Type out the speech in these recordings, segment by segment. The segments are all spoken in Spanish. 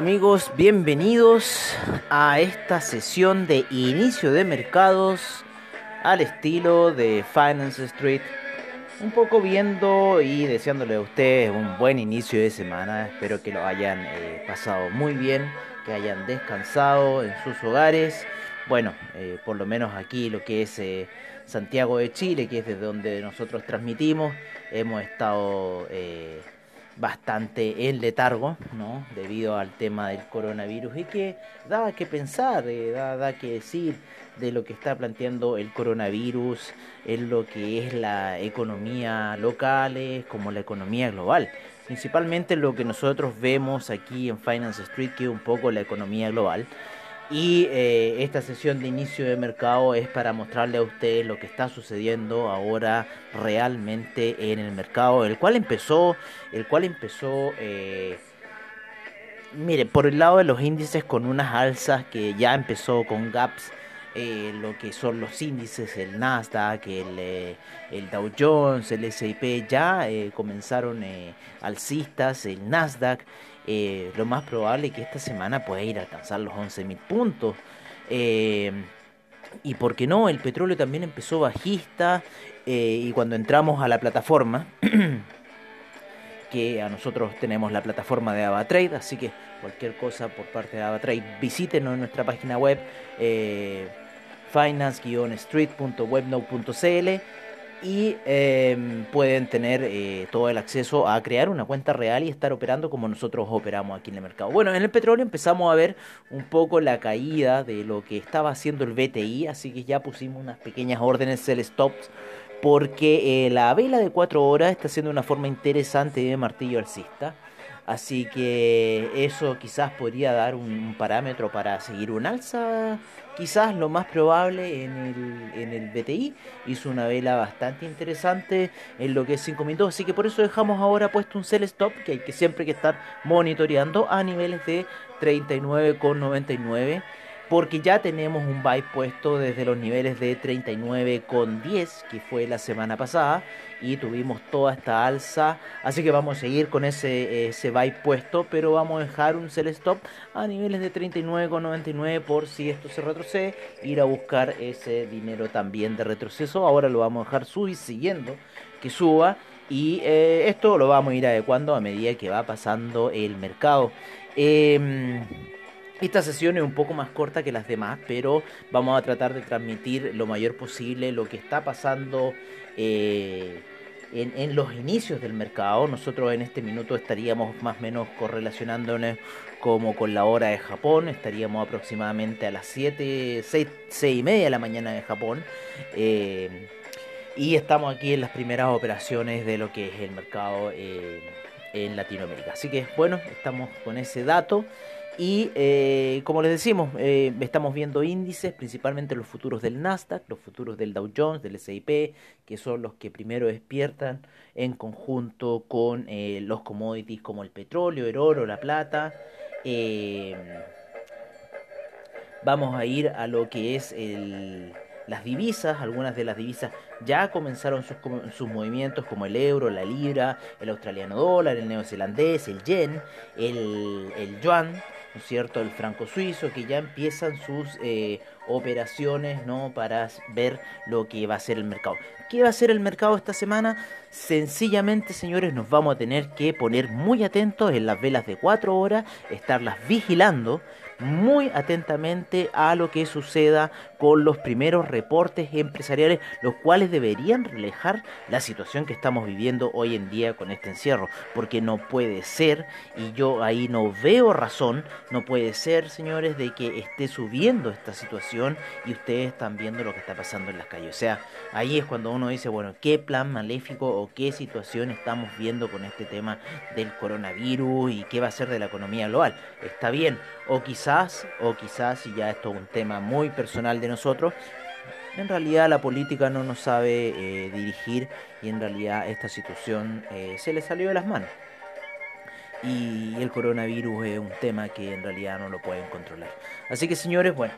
Amigos, bienvenidos a esta sesión de inicio de mercados al estilo de Finance Street. Un poco viendo y deseándole a ustedes un buen inicio de semana. Espero que lo hayan eh, pasado muy bien, que hayan descansado en sus hogares. Bueno, eh, por lo menos aquí lo que es eh, Santiago de Chile, que es desde donde nosotros transmitimos, hemos estado bastante en letargo, ¿no? Debido al tema del coronavirus y que da que pensar, eh, da, que decir de lo que está planteando el coronavirus en lo que es la economía local como la economía global. Principalmente lo que nosotros vemos aquí en Finance Street, que es un poco la economía global. Y eh, esta sesión de inicio de mercado es para mostrarle a ustedes lo que está sucediendo ahora realmente en el mercado, el cual empezó, el cual empezó, eh, mire, por el lado de los índices con unas alzas que ya empezó con gaps. Eh, lo que son los índices, el Nasdaq, el, el Dow Jones, el S&P ya comenzaron alcistas, el Nasdaq eh, lo más probable es que esta semana pueda ir a alcanzar los 11.000 puntos. Eh, y por qué no, el petróleo también empezó bajista eh, y cuando entramos a la plataforma, que a nosotros tenemos la plataforma de AvaTrade, así que cualquier cosa por parte de AvaTrade, visítenos en nuestra página web finance-street.webnode.cl y em, pueden tener eh, todo el acceso a crear una cuenta real y estar operando como nosotros operamos aquí en el mercado. Bueno, en el petróleo empezamos a ver un poco la caída de lo que estaba haciendo el BTI, así que ya pusimos unas pequeñas órdenes sell stops porque eh, la vela de 4 horas está siendo una forma interesante de martillo alcista. Así que eso quizás podría dar un, parámetro para seguir un alza. Quizás lo más probable en el, en el BTI hizo una vela bastante interesante en lo que es 5 minutos. Así que por eso dejamos ahora puesto un sell stop que hay que siempre que estar monitoreando a niveles de 39,99 porque ya tenemos un buy puesto desde los niveles de 39,10 que fue la semana pasada y tuvimos toda esta alza. Así que vamos a seguir con ese, ese buy puesto pero vamos a dejar un sell stop a niveles de 39,99 por si esto se retrocede. Ir a buscar ese dinero también de retroceso. Ahora lo vamos a dejar subir siguiendo que suba. Y eh, esto lo vamos a ir adecuando a medida que va pasando el mercado. Eh, esta sesión es un poco más corta que las demás, pero vamos a tratar de transmitir lo mayor posible lo que está pasando eh, en, los inicios del mercado. Nosotros en este minuto estaríamos más o menos correlacionándonos como con la hora de Japón, estaríamos aproximadamente a las 7, 6, y media de la mañana de Japón. Eh, y estamos aquí en las primeras operaciones de lo que es el mercado eh, en Latinoamérica. Así que bueno, estamos con ese dato. Y eh, como les decimos, eh, estamos viendo índices, principalmente los futuros del Nasdaq, los futuros del Dow Jones, del S&P, que son los que primero despiertan en conjunto con eh, los commodities como el petróleo, el oro, la plata. vamos a ir a lo que es el, las divisas, algunas de las divisas ya comenzaron sus, sus, movimientos como el euro, la libra, el australiano dólar, el neozelandés, el yen, el, el yuan. ¿No es cierto?, el franco suizo, que ya empiezan sus eh, operaciones, ¿no?, para ver lo que va a ser el mercado. ¿Qué va a ser el mercado esta semana? Sencillamente, señores, nos vamos a tener que poner muy atentos en las velas de 4 horas, estarlas vigilando, muy atentamente a lo que suceda con los primeros reportes empresariales, los cuales deberían reflejar la situación que estamos viviendo hoy en día con este encierro, porque no puede ser, y yo ahí no veo razón, no puede ser, señores, de que esté subiendo esta situación y ustedes están viendo lo que está pasando en las calles. O sea, ahí es cuando uno dice, bueno, ¿qué plan maléfico o qué situación estamos viendo con este tema del coronavirus y qué va a ser de la economía global? Está bien, o quizás, o quizás, y ya esto es un tema muy personal de nosotros, en realidad la política no nos sabe eh, dirigir y en realidad esta situación eh, se le salió de las manos. Y el coronavirus es un tema que en realidad no lo pueden controlar. Así que señores, bueno,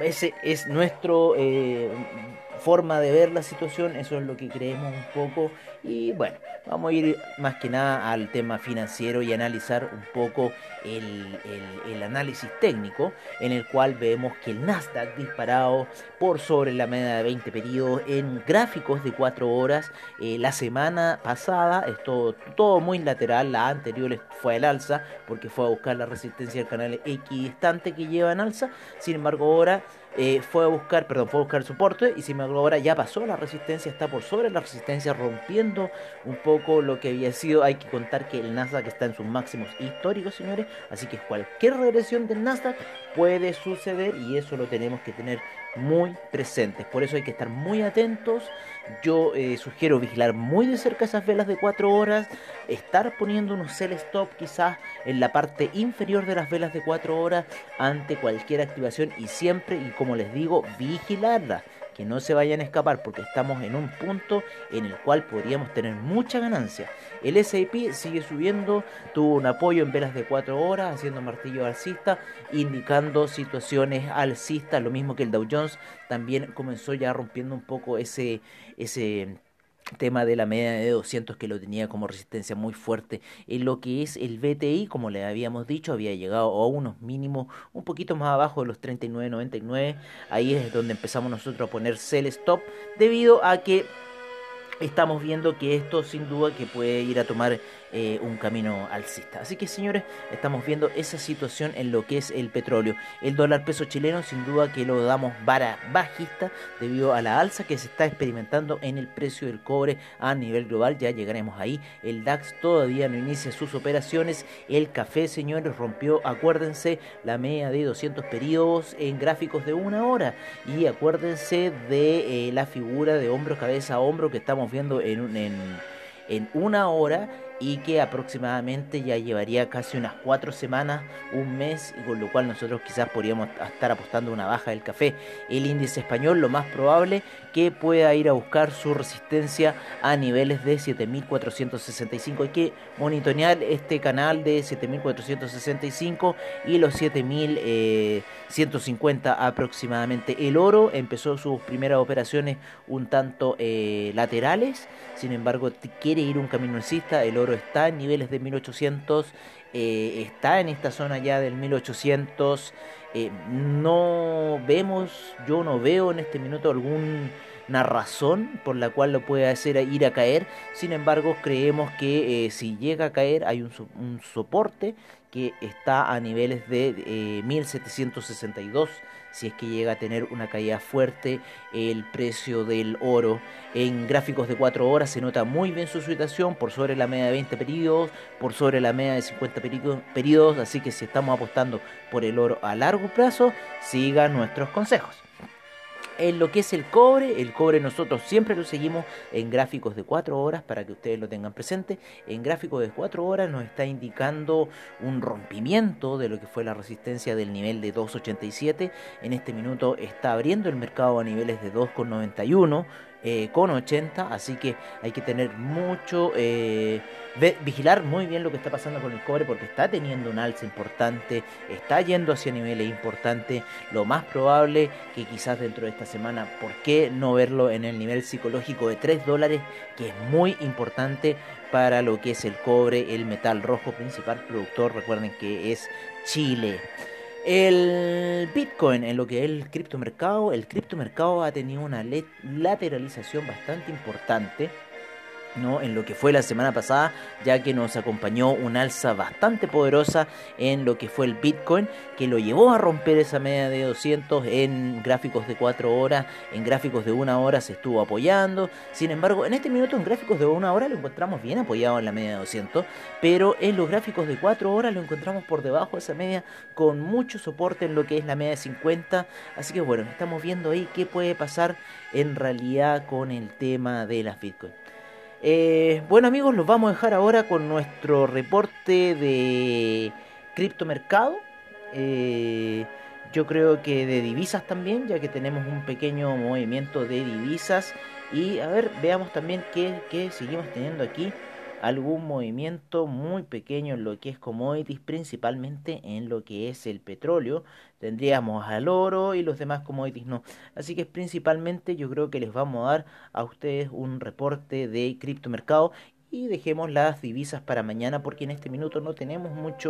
ese es nuestro eh, forma de ver la situación, eso es lo que creemos un poco. Y bueno, vamos a ir más que nada al tema financiero y analizar un poco el, análisis técnico en el cual vemos que el Nasdaq disparado por sobre la media de 20 periodos en gráficos de 4 horas eh, la semana pasada, esto todo muy lateral, la anterior fue al alza porque fue a buscar la resistencia del canal equidistante que lleva en alza, sin embargo ahora eh, fue a buscar, perdón, fue a buscar soporte y si me ahora ya pasó la resistencia, está por sobre la resistencia, rompiendo un poco lo que había sido. Hay que contar que el Nasdaq está en sus máximos históricos, señores, así que cualquier regresión del Nasdaq puede suceder y eso lo tenemos que tener muy presentes. Por eso hay que estar muy atentos. Yo eh, sugiero vigilar muy de cerca esas velas de 4 horas, estar poniendo unos sell stop quizás en la parte inferior de las velas de 4 horas ante cualquier activación y siempre, y como les digo, vigilarla que no se vayan a escapar porque estamos en un punto en el cual podríamos tener mucha ganancia. El S&P sigue subiendo, tuvo un apoyo en velas de 4 horas, haciendo martillo alcista, indicando situaciones alcistas, lo mismo que el Dow Jones también comenzó ya rompiendo un poco ese ese tema de la media de 200 que lo tenía como resistencia muy fuerte en lo que es el BTI como le habíamos dicho había llegado a unos mínimos un poquito más abajo de los 39.99 ahí es donde empezamos nosotros a poner sell stop debido a que estamos viendo que esto sin duda que puede ir a tomar eh, un camino alcista. Así que señores, estamos viendo esa situación en lo que es el petróleo. El dólar peso chileno sin duda que lo damos vara bajista debido a la alza que se está experimentando en el precio del cobre a nivel global. Ya llegaremos ahí. El DAX todavía no inicia sus operaciones. El café, señores, rompió, acuérdense, la media de 200 periodos en gráficos de una hora. Y acuérdense de eh, la figura de hombro, cabeza hombro que estamos viendo en, en, en una hora y que aproximadamente ya llevaría casi unas cuatro semanas, un mes, con lo cual nosotros quizás podríamos estar apostando una baja del café. El índice español lo más probable que pueda ir a buscar su resistencia a niveles de 7465. Hay que monitorear este canal de 7465 y los 7150 eh, aproximadamente. El oro empezó sus primeras operaciones un tanto eh, laterales, sin embargo quiere ir un camino alcista. El está en niveles de 1800, eh, está en esta zona ya del 1800. Eh, no vemos, yo no veo en este minuto alguna razón por la cual lo puede hacer ir a caer. Sin embargo, creemos que eh, si llega a caer hay un, soporte que está a niveles de 1762 si es que llega a tener una caída fuerte el precio del oro. En gráficos de 4 horas se nota muy bien su situación, por sobre la media de 20 periodos, por sobre la media de 50 periodos, así que si estamos apostando por el oro a largo plazo, sigan nuestros consejos en lo que es el cobre. El cobre nosotros siempre lo seguimos en gráficos de 4 horas para que ustedes lo tengan presente. En gráficos de 4 horas nos está indicando un rompimiento de lo que fue la resistencia del nivel de 2.87. En este minuto está abriendo el mercado a niveles de 2.91 eh, con 80, así que hay que tener mucho, eh, vigilar muy bien lo que está pasando con el cobre porque está teniendo un alza importante, está yendo hacia niveles importantes, lo más probable que quizás dentro de esta semana, ¿por qué no verlo en el nivel psicológico de 3 dólares, que es muy importante para lo que es el cobre, el metal rojo principal productor, recuerden que es Chile. El Bitcoin en lo que es el criptomercado, el criptomercado ha tenido una lateralización bastante importante ¿no? en lo que fue la semana pasada, ya que nos acompañó un alza bastante poderosa en lo que fue el Bitcoin, que lo llevó a romper esa media de 200 en gráficos de 4 horas, en gráficos de 1 hora se estuvo apoyando. Sin embargo, en este minuto en gráficos de 1 hora lo encontramos bien apoyado en la media de 200, pero en los gráficos de 4 horas lo encontramos por debajo de esa media con mucho soporte en lo que es la media de 50. Así que bueno, estamos viendo ahí qué puede pasar en realidad con el tema de las Bitcoin. Eh, bueno amigos, los vamos a dejar ahora con nuestro reporte de criptomercado. Eh, yo creo que de divisas también, ya que tenemos un pequeño movimiento de divisas. Y a ver, veamos también qué, qué seguimos teniendo aquí algún movimiento muy pequeño en lo que es commodities, principalmente en lo que es el petróleo. Tendríamos al oro y los demás commodities no. Así que principalmente yo creo que les vamos a dar a ustedes un reporte de criptomercado y dejemos las divisas para mañana porque en este minuto no tenemos mucha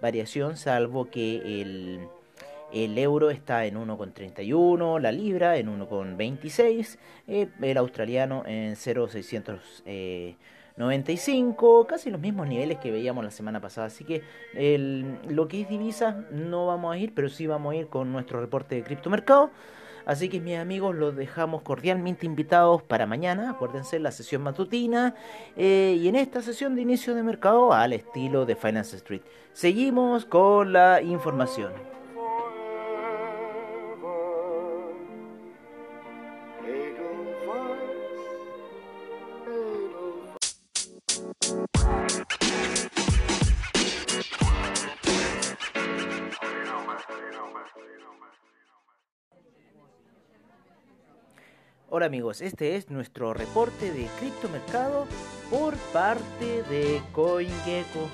variación salvo que el, el euro está en 1,31, la libra en 1,26, eh, el australiano en 0,600. Eh, 95, casi los mismos niveles que veíamos la semana pasada. Así que lo que es divisa no vamos a ir, pero sí vamos a ir con nuestro reporte de criptomercado. Así que mis amigos los dejamos cordialmente invitados para mañana, acuérdense la sesión matutina eh, y en esta sesión de inicio de mercado al estilo de Finance Street. Seguimos con la información. Hola amigos, este es nuestro reporte de criptomercado por parte de CoinGecko.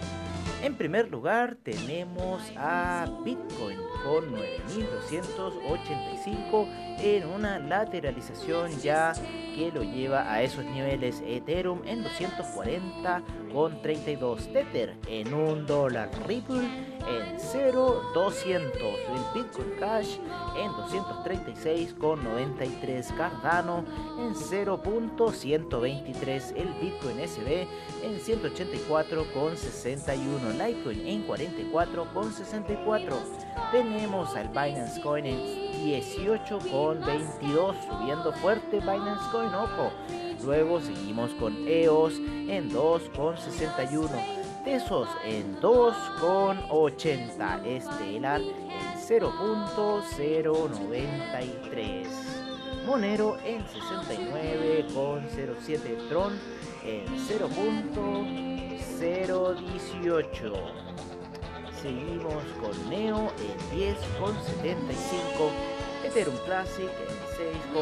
En primer lugar tenemos a Bitcoin con 9.285 en una lateralización ya que lo lleva a esos niveles Ethereum en 240 con 32 Tether en un dólar Ripple en 0.200 el Bitcoin Cash en 236 con 93 Cardano en 0.123 el Bitcoin SB en 184 con 61 Litecoin en 44 con 64 tenemos al Binance Coin 18 con 22, subiendo fuerte Binance Coin, ojo. Luego seguimos con EOS en 2 con 61, Tesos en 2 con 80, Estelar en 0.093. Monero en 69 con 07 Tron en 0.018 seguimos con Neo en 10 con 75 Ethereum Classic en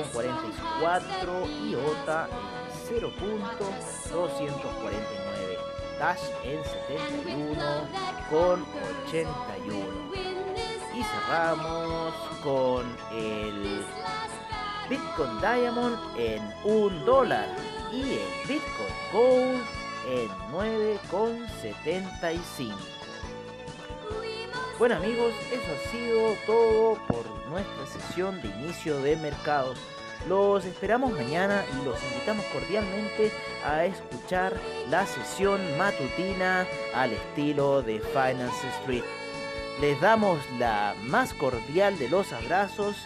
6,44 y OTA en 0.249. Dash en 71 con 81. Y cerramos con el Bitcoin Diamond en 1 dólar y el Bitcoin Gold en 9,75. Bueno amigos, eso ha sido todo por nuestra sesión de inicio de mercados. Los esperamos mañana y los invitamos cordialmente a escuchar la sesión matutina al estilo de Finance Street. Les damos la más cordial de los abrazos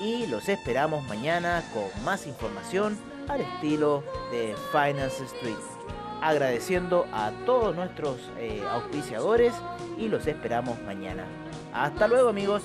y los esperamos mañana con más información al estilo de Finance Street. Agradeciendo a todos nuestros eh, auspiciadores y los esperamos mañana. Hasta luego amigos.